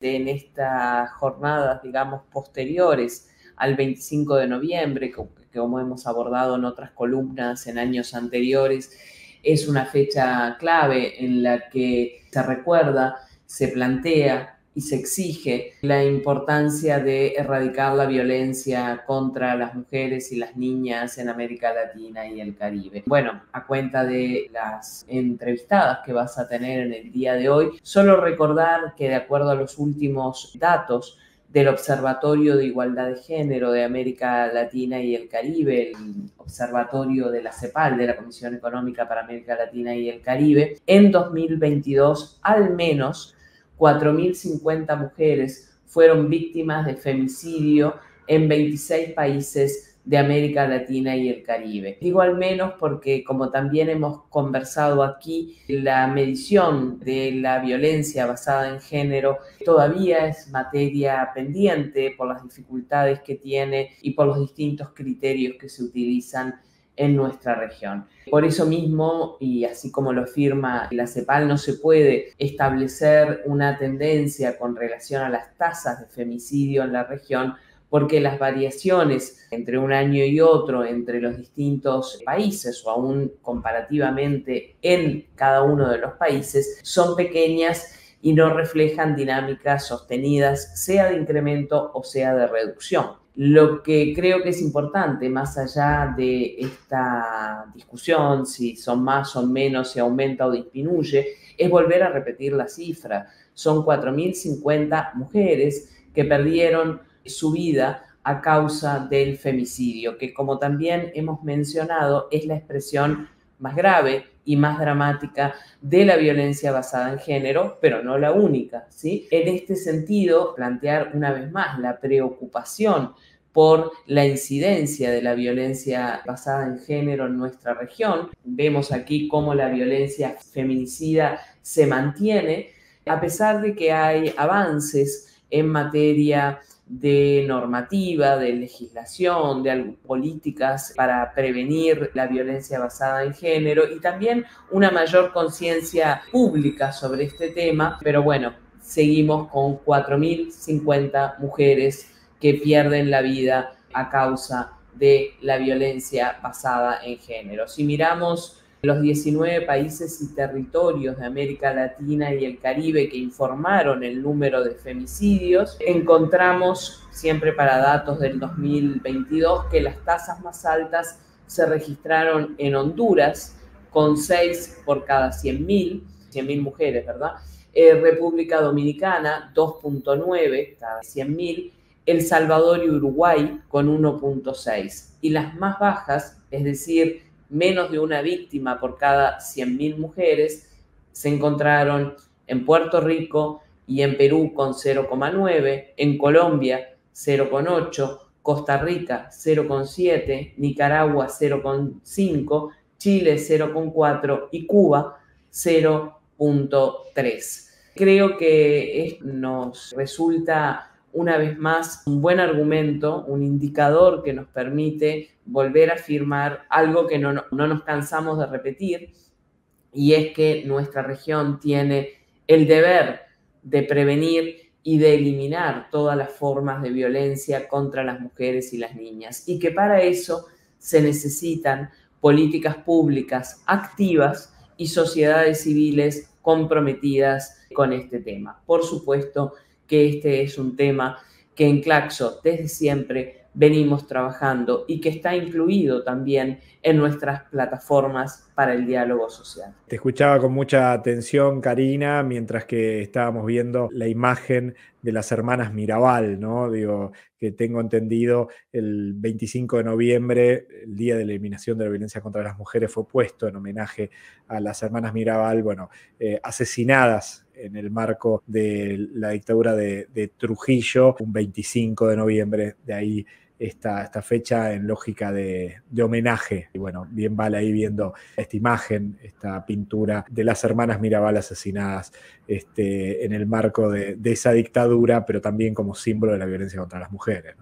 en estas jornadas, digamos, posteriores al 25 de noviembre, que como hemos abordado en otras columnas en años anteriores, es una fecha clave en la que se recuerda, se plantea y se exige la importancia de erradicar la violencia contra las mujeres y las niñas en América Latina y el Caribe. Bueno, a cuenta de las entrevistadas que vas a tener en el día de hoy, solo recordar que de acuerdo a los últimos datos, del Observatorio de Igualdad de Género de América Latina y el Caribe, el Observatorio de la CEPAL, de la Comisión Económica para América Latina y el Caribe, en 2022 al menos 4.050 mujeres fueron víctimas de femicidio en 26 países de América Latina y el Caribe. Digo al menos porque, como también hemos conversado aquí, la medición de la violencia basada en género todavía es materia pendiente por las dificultades que tiene y por los distintos criterios que se utilizan en nuestra región. Por eso mismo, y así como lo afirma la CEPAL, no se puede establecer una tendencia con relación a las tasas de femicidio en la región, porque las variaciones entre un año y otro, entre los distintos países o aún comparativamente en cada uno de los países, son pequeñas y no reflejan dinámicas sostenidas, sea de incremento o sea de reducción. Lo que creo que es importante, más allá de esta discusión, si son más o menos, si aumenta o disminuye, es volver a repetir la cifra. Son 4.050 mujeres que perdieron su vida a causa del femicidio, que como también hemos mencionado es la expresión más grave y más dramática de la violencia basada en género, pero no la única, ¿sí? En este sentido, plantear una vez más la preocupación por la incidencia de la violencia basada en género en nuestra región. Vemos aquí cómo la violencia feminicida se mantiene, a pesar de que hay avances en materia de normativa, de legislación, de políticas para prevenir la violencia basada en género y también una mayor conciencia pública sobre este tema. Pero bueno, seguimos con 4.050 mujeres que pierden la vida a causa de la violencia basada en género. Si miramos los 19 países y territorios de América Latina y el Caribe que informaron el número de femicidios, encontramos, siempre para datos del 2022, que las tasas más altas se registraron en Honduras, con 6 por cada 100.000, 100.000 mujeres, ¿verdad? Eh, República Dominicana, 2.9 cada 100.000, El Salvador y Uruguay con 1.6. Y las más bajas, es decir, menos de una víctima por cada 100.000 mujeres, se encontraron en Puerto Rico y en Perú con 0,9, en Colombia 0,8, Costa Rica 0,7, Nicaragua 0,5, Chile 0,4 y Cuba 0,3. Creo que nos resulta una vez más un buen argumento, un indicador que nos permite volver a afirmar algo que no, nos cansamos de repetir, y es que nuestra región tiene el deber de prevenir y de eliminar todas las formas de violencia contra las mujeres y las niñas, y que para eso se necesitan políticas públicas activas y sociedades civiles comprometidas con este tema. Por supuesto, que este es un tema que en Claxo desde siempre venimos trabajando y que está incluido también en nuestras plataformas para el diálogo social. Te escuchaba con mucha atención, Karina, mientras que estábamos viendo la imagen de las hermanas Mirabal, ¿no? Digo, que tengo entendido, el 25 de noviembre, el Día de la Eliminación de la Violencia contra las Mujeres, fue puesto en homenaje a las hermanas Mirabal, bueno, eh, asesinadas en el marco de la dictadura de, Trujillo, un 25 de noviembre, de ahí esta, esta fecha en lógica de, homenaje. Y bueno, bien vale ahí viendo esta imagen, esta pintura de las hermanas Mirabal asesinadas este, en el marco de, esa dictadura, pero también como símbolo de la violencia contra las mujeres.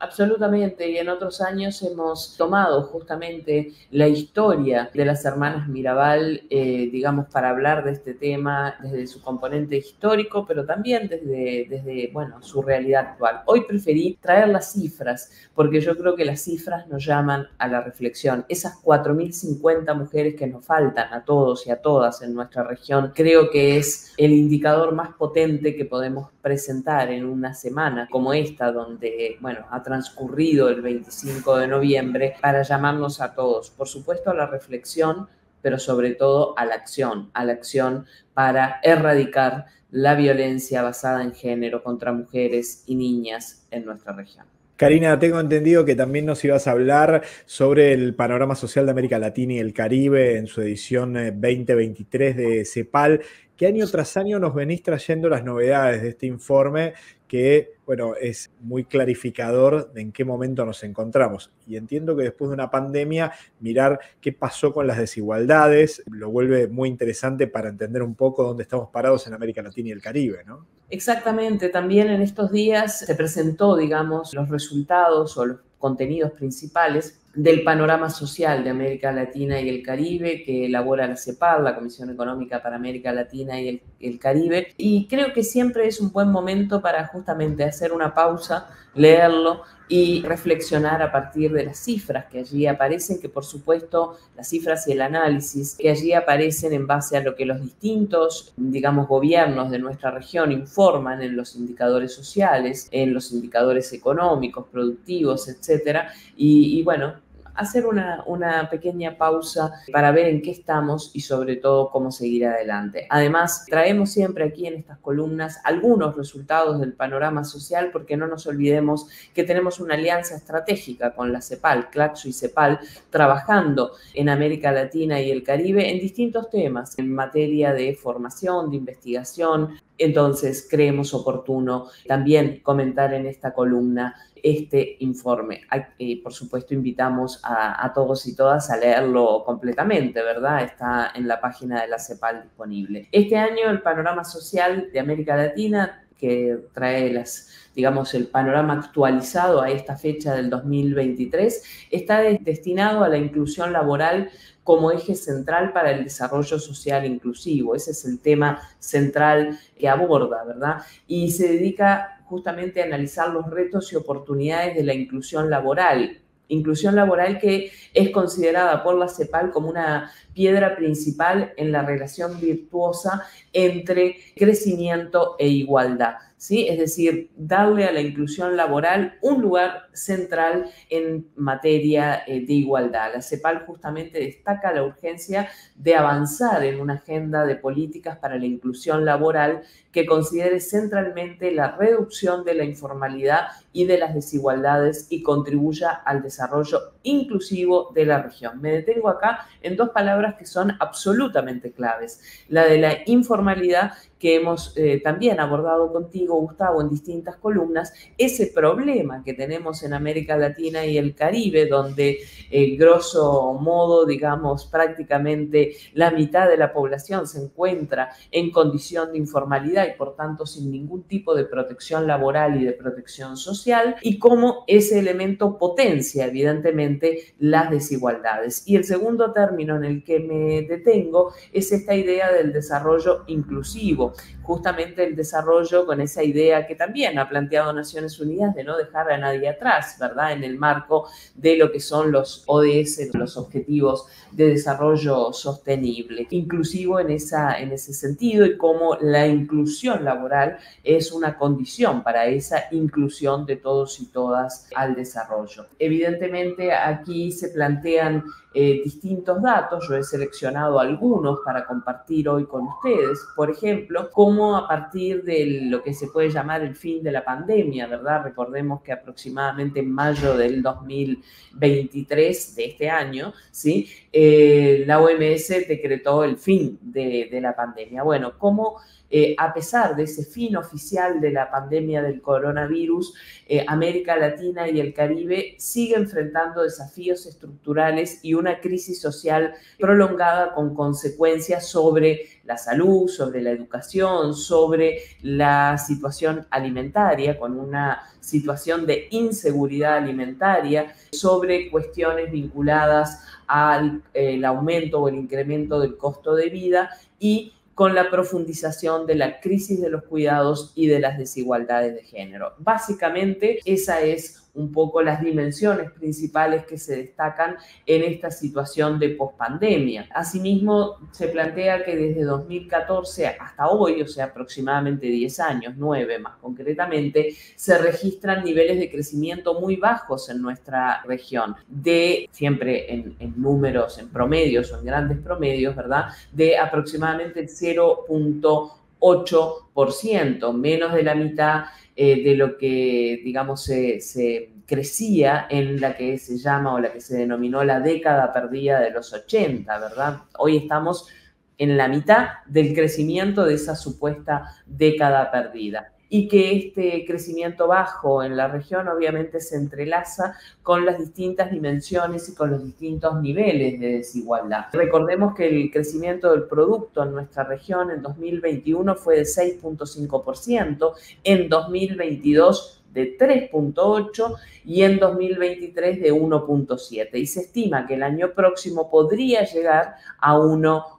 Absolutamente, y en otros años hemos tomado justamente la historia de las hermanas Mirabal, eh, digamos, para hablar de este tema desde su componente histórico, pero también desde, desde, bueno, su realidad actual. Hoy preferí traer las cifras, porque yo creo que las cifras nos llaman a la reflexión. Esas 4.050 mujeres que nos faltan a todos y a todas en nuestra región, creo que es el indicador más potente que podemos presentar en una semana como esta, donde, bueno, ha transcurrido el 25 de noviembre, para llamarnos a todos, por supuesto, a la reflexión, pero sobre todo a la acción, a la acción para erradicar la violencia basada en género contra mujeres y niñas en nuestra región. Karina, tengo entendido que también nos ibas a hablar sobre el panorama social de América Latina y el Caribe en su edición 2023 eh, de CEPAL que año tras año nos venís trayendo las novedades de este informe que, bueno, es muy clarificador de en qué momento nos encontramos. Y entiendo que después de una pandemia, mirar qué pasó con las desigualdades lo vuelve muy interesante para entender un poco dónde estamos parados en América Latina y el Caribe, ¿no? Exactamente, también en estos días se presentó, digamos, los resultados o los contenidos principales del panorama social de América Latina y el Caribe que elabora la CEPAL, la Comisión Económica para América Latina y el, Caribe. Y creo que siempre es un buen momento para justamente hacer una pausa, leerlo y reflexionar a partir de las cifras que allí aparecen, que por supuesto las cifras y el análisis que allí aparecen en base a lo que los distintos, digamos, gobiernos de nuestra región informan en los indicadores sociales, en los indicadores económicos, productivos, etcétera. y bueno, hacer una, pequeña pausa para ver en qué estamos y sobre todo cómo seguir adelante. Además, traemos siempre aquí en estas columnas algunos resultados del panorama social porque no nos olvidemos que tenemos una alianza estratégica con la CEPAL, Claxo y CEPAL, trabajando en América Latina y el Caribe en distintos temas, en materia de formación, de investigación, entonces, creemos oportuno también comentar en esta columna este informe. Y por supuesto, invitamos a, todos y todas a leerlo completamente, ¿verdad? Está en la página de la CEPAL disponible. Este año, el panorama social de América Latina, que trae las digamos, el panorama actualizado a esta fecha del 2023, está destinado a la inclusión laboral como eje central para el desarrollo social inclusivo. Ese es el tema central que aborda, ¿verdad? Y se dedica justamente a analizar los retos y oportunidades de la inclusión laboral. Inclusión laboral que es considerada por la CEPAL como una piedra principal en la relación virtuosa entre crecimiento e igualdad. ¿sí? Es decir, darle a la inclusión laboral un lugar central en materia eh, de igualdad. La CEPAL justamente destaca la urgencia de avanzar en una agenda de políticas para la inclusión laboral que considere centralmente la reducción de la informalidad y de las desigualdades y contribuya al desarrollo inclusivo de la región. Me detengo acá en dos palabras que son absolutamente claves. La de la informalidad que hemos eh, también abordado contigo, Gustavo, en distintas columnas, ese problema que tenemos en América Latina y el Caribe, donde eh, grosso modo, digamos, prácticamente la mitad de la población se encuentra en condición de informalidad y por tanto sin ningún tipo de protección laboral y de protección social, y cómo ese elemento potencia evidentemente las desigualdades. Y el segundo término en el que me detengo es esta idea del desarrollo inclusivo justamente el desarrollo con esa idea que también ha planteado Naciones Unidas de no dejar a nadie atrás, ¿verdad? En el marco de lo que son los ODS, los Objetivos de Desarrollo Sostenible, inclusivo en, esa, en ese sentido y cómo la inclusión laboral es una condición para esa inclusión de todos y todas al desarrollo. Evidentemente aquí se plantean eh, distintos datos, yo he seleccionado algunos para compartir hoy con ustedes, por ejemplo, cómo a partir de lo que se puede llamar el fin de la pandemia, ¿verdad? Recordemos que aproximadamente en mayo del 2023 de este año, ¿sí? Eh, la OMS decretó el fin de, de la pandemia. Bueno, cómo eh, a pesar de ese fin oficial de la pandemia del coronavirus, eh, América Latina y el Caribe sigue enfrentando desafíos estructurales y una crisis social prolongada con consecuencias sobre la salud, sobre la educación, sobre la situación alimentaria, con una situación de inseguridad alimentaria, sobre cuestiones vinculadas al aumento o el incremento del costo de vida y con la profundización de la crisis de los cuidados y de las desigualdades de género. Básicamente, esa es un poco las dimensiones principales que se destacan en esta situación de pospandemia. Asimismo, se plantea que desde 2014 hasta hoy, o sea, aproximadamente 10 años, 9 más concretamente, se registran niveles de crecimiento muy bajos en nuestra región, de siempre en, números, en promedios o en grandes promedios, ¿verdad? De aproximadamente el 0.8%, menos de la mitad eh, de lo que, digamos, se, crecía en la que se llama o la que se denominó la década perdida de los 80, ¿verdad? Hoy estamos en la mitad del crecimiento de esa supuesta década perdida y que este crecimiento bajo en la región obviamente se entrelaza con las distintas dimensiones y con los distintos niveles de desigualdad. Recordemos que el crecimiento del producto en nuestra región en 2021 fue de 6.5%, en 2022 de 3.8 y en 2023 de 1.7 y se estima que el año próximo podría llegar a 1 5.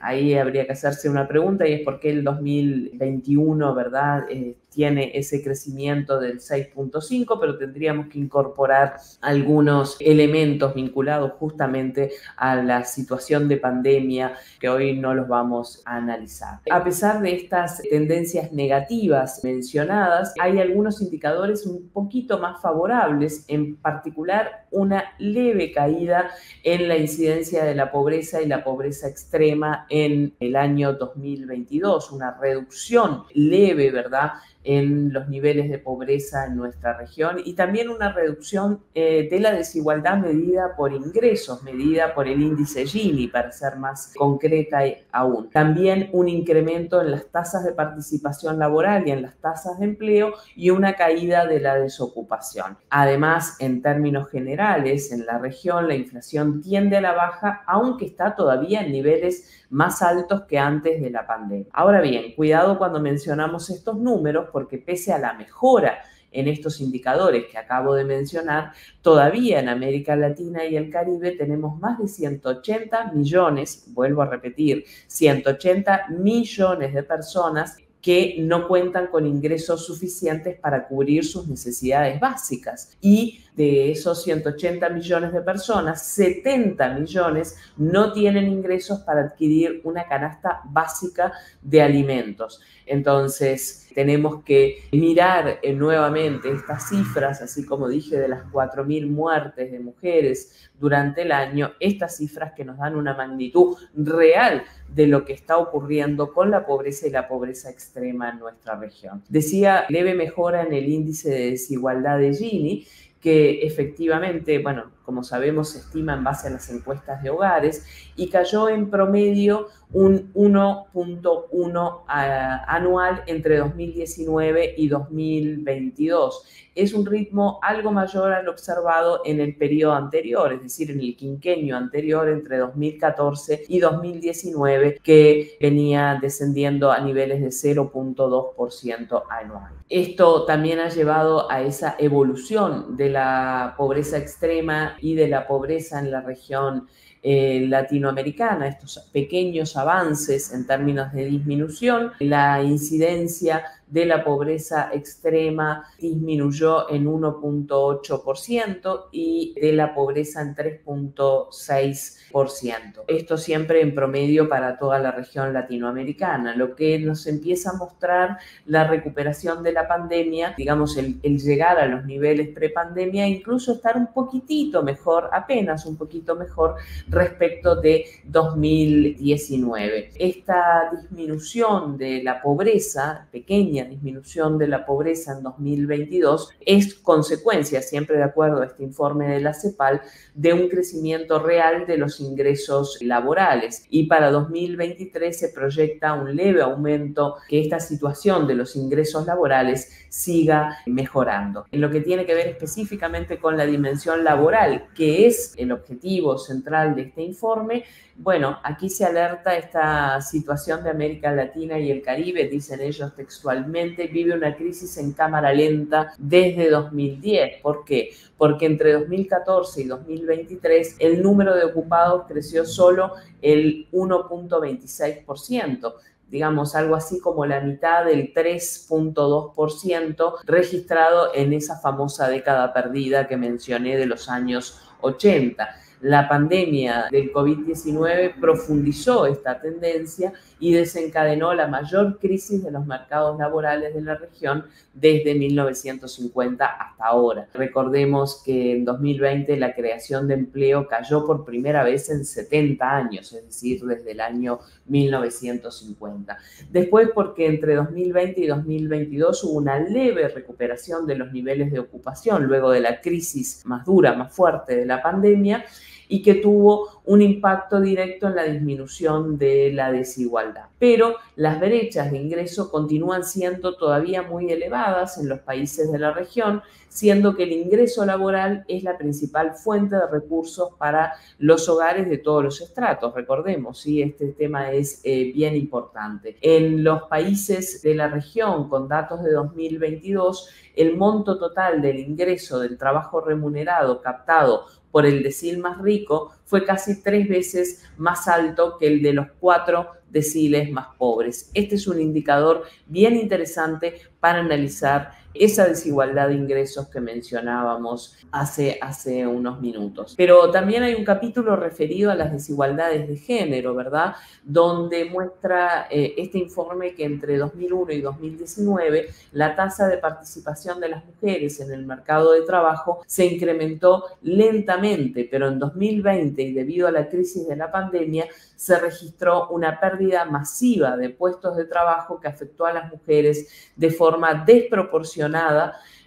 Ahí habría que hacerse una pregunta y es por qué el 2021, ¿verdad? Eh, tiene ese crecimiento del 6.5, pero tendríamos que incorporar algunos elementos vinculados justamente a la situación de pandemia que hoy no los vamos a analizar. A pesar de estas tendencias negativas mencionadas, hay algunos indicadores un poquito más favorables, en particular una leve caída en la incidencia de la pobreza y la pobreza extrema en el año 2022, una reducción leve, ¿verdad? En los niveles de pobreza en nuestra región y también una reducción eh, de la desigualdad medida por ingresos, medida por el índice Gini, para ser más concreta aún. También un incremento en las tasas de participación laboral y en las tasas de empleo y una caída de la desocupación. Además, en términos generales, en la región la inflación tiende a la baja, aunque está todavía en niveles más altos que antes de la pandemia. Ahora bien, cuidado cuando mencionamos estos números porque pese a la mejora en estos indicadores que acabo de mencionar, todavía en América Latina y el Caribe tenemos más de 180 millones, vuelvo a repetir, 180 millones de personas que no cuentan con ingresos suficientes para cubrir sus necesidades básicas. Y de esos 180 millones de personas, 70 millones no tienen ingresos para adquirir una canasta básica de alimentos. Entonces, tenemos que mirar eh, nuevamente estas cifras, así como dije, de las 4.000 muertes de mujeres durante el año, estas cifras que nos dan una magnitud real de lo que está ocurriendo con la pobreza y la pobreza extrema en nuestra región. Decía, leve mejora en el índice de desigualdad de Gini, que efectivamente, bueno, como sabemos, se estima en base a las encuestas de hogares y cayó en promedio un 1.1 anual entre 2019 y 2022. Es un ritmo algo mayor al observado en el periodo anterior, es decir, en el quinquenio anterior entre 2014 y 2019, que venía descendiendo a niveles de 0.2% anual. Esto también ha llevado a esa evolución de la pobreza extrema y de la pobreza en la región eh, latinoamericana, estos pequeños avances en términos de disminución, la incidencia de la pobreza extrema disminuyó en 1.8% y de la pobreza en 3.6%. Esto siempre en promedio para toda la región latinoamericana, lo que nos empieza a mostrar la recuperación de la pandemia, digamos, el, llegar a los niveles prepandemia, incluso estar un poquitito mejor, apenas un poquito mejor respecto de 2019. Esta disminución de la pobreza pequeña, pequeña disminución de la pobreza en 2022 es consecuencia, siempre de acuerdo a este informe de la CEPAL, de un crecimiento real de los ingresos laborales. Y para 2023 se proyecta un leve aumento que esta situación de los ingresos laborales siga mejorando. En lo que tiene que ver específicamente con la dimensión laboral, que es el objetivo central de este informe, bueno, aquí se alerta esta situación de América Latina y el Caribe, dicen ellos textualmente, vive una crisis en cámara lenta desde 2010. ¿Por qué? Porque entre 2014 y 2023 el número de ocupados creció solo el 1.26% digamos, algo así como la mitad del 3.2% registrado en esa famosa década perdida que mencioné de los años 80 la pandemia del COVID-19 profundizó esta tendencia y desencadenó la mayor crisis de los mercados laborales de la región desde 1950 hasta ahora. Recordemos que en 2020 la creación de empleo cayó por primera vez en 70 años, es decir, desde el año 1950. Después porque entre 2020 y 2022 hubo una leve recuperación de los niveles de ocupación luego de la crisis más dura, más fuerte de la pandemia y que tuvo un impacto directo en la disminución de la desigualdad. Pero las brechas de ingreso continúan siendo todavía muy elevadas en los países de la región, siendo que el ingreso laboral es la principal fuente de recursos para los hogares de todos los estratos. Recordemos, ¿sí? este tema es eh, bien importante. En los países de la región, con datos de 2022, el monto total del ingreso del trabajo remunerado captado por el decil más rico fue casi tres veces más alto que el de los cuatro deciles más pobres. Este es un indicador bien interesante para analizar esa desigualdad de ingresos que mencionábamos hace, hace unos minutos. Pero también hay un capítulo referido a las desigualdades de género, ¿verdad? Donde muestra eh, este informe que entre 2001 y 2019 la tasa de participación de las mujeres en el mercado de trabajo se incrementó lentamente, pero en 2020 y debido a la crisis de la pandemia se registró una pérdida masiva de puestos de trabajo que afectó a las mujeres de forma desproporcionada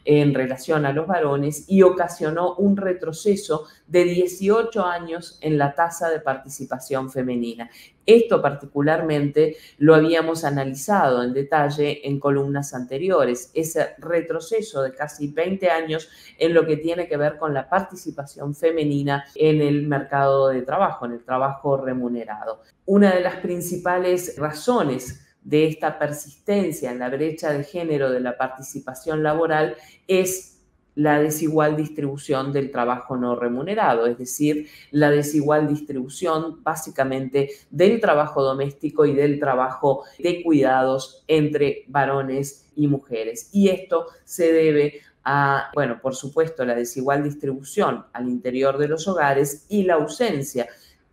en relación a los varones y ocasionó un retroceso de 18 años en la tasa de participación femenina. Esto particularmente lo habíamos analizado en detalle en columnas anteriores, ese retroceso de casi 20 años en lo que tiene que ver con la participación femenina en el mercado de trabajo, en el trabajo remunerado. Una de las principales razones de esta persistencia en la brecha de género de la participación laboral es la desigual distribución del trabajo no remunerado, es decir, la desigual distribución básicamente del trabajo doméstico y del trabajo de cuidados entre varones y mujeres. Y esto se debe a, bueno, por supuesto, la desigual distribución al interior de los hogares y la ausencia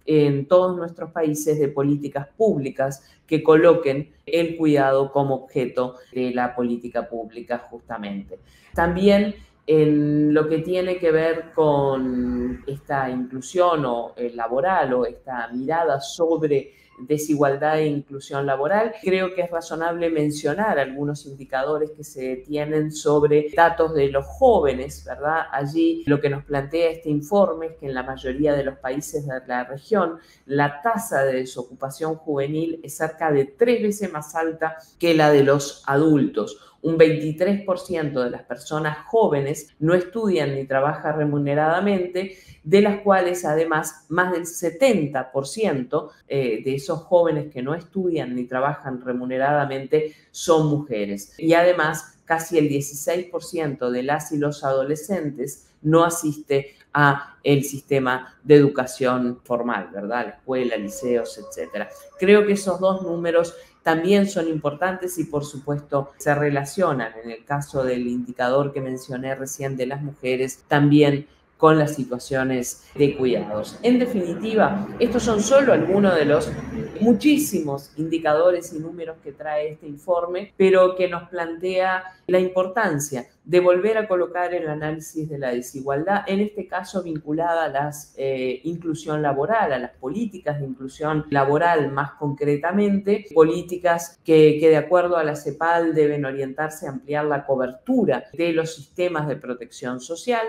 en todos nuestros países de políticas públicas que coloquen el cuidado como objeto de la política pública justamente. También en lo que tiene que ver con esta inclusión o, eh, laboral o esta mirada sobre desigualdad e inclusión laboral. Creo que es razonable mencionar algunos indicadores que se tienen sobre datos de los jóvenes, ¿verdad? Allí lo que nos plantea este informe es que en la mayoría de los países de la región la tasa de desocupación juvenil es cerca de tres veces más alta que la de los adultos un 23% de las personas jóvenes no estudian ni trabajan remuneradamente, de las cuales además más del 70% eh, de esos jóvenes que no estudian ni trabajan remuneradamente son mujeres. Y además casi el 16% de las y los adolescentes no asiste a el sistema de educación formal, ¿verdad? La escuela, liceos, etcétera. Creo que esos dos números también son importantes y por supuesto se relacionan. En el caso del indicador que mencioné recién de las mujeres también con las situaciones de cuidados. En definitiva, estos son solo algunos de los muchísimos indicadores y números que trae este informe, pero que nos plantea la importancia de volver a colocar el análisis de la desigualdad, en este caso vinculada a la eh, inclusión laboral, a las políticas de inclusión laboral más concretamente, políticas que, que de acuerdo a la CEPAL deben orientarse a ampliar la cobertura de los sistemas de protección social,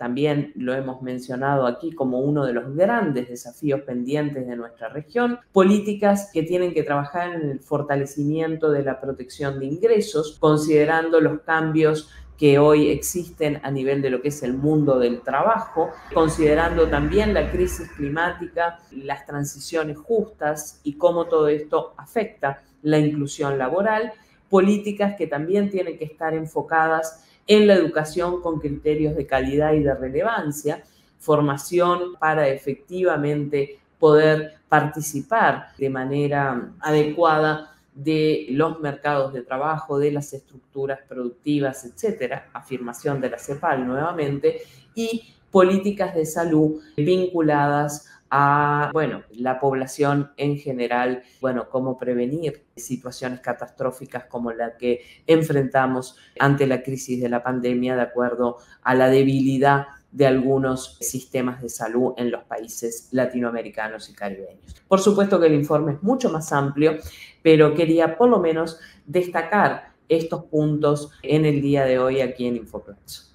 también lo hemos mencionado aquí como uno de los grandes desafíos pendientes de nuestra región, políticas que tienen que trabajar en el fortalecimiento de la protección de ingresos, considerando los cambios que hoy existen a nivel de lo que es el mundo del trabajo, considerando también la crisis climática, las transiciones justas y cómo todo esto afecta la inclusión laboral, políticas que también tienen que estar enfocadas en la educación con criterios de calidad y de relevancia, formación para efectivamente poder participar de manera adecuada de los mercados de trabajo, de las estructuras productivas, etcétera, afirmación de la CEPAL nuevamente, y políticas de salud vinculadas a, bueno, la población en general, bueno, cómo prevenir situaciones catastróficas como la que enfrentamos ante la crisis de la pandemia de acuerdo a la debilidad de algunos sistemas de salud en los países latinoamericanos y caribeños. Por supuesto que el informe es mucho más amplio, pero quería por lo menos destacar estos puntos en el día de hoy aquí en InfoPlazo.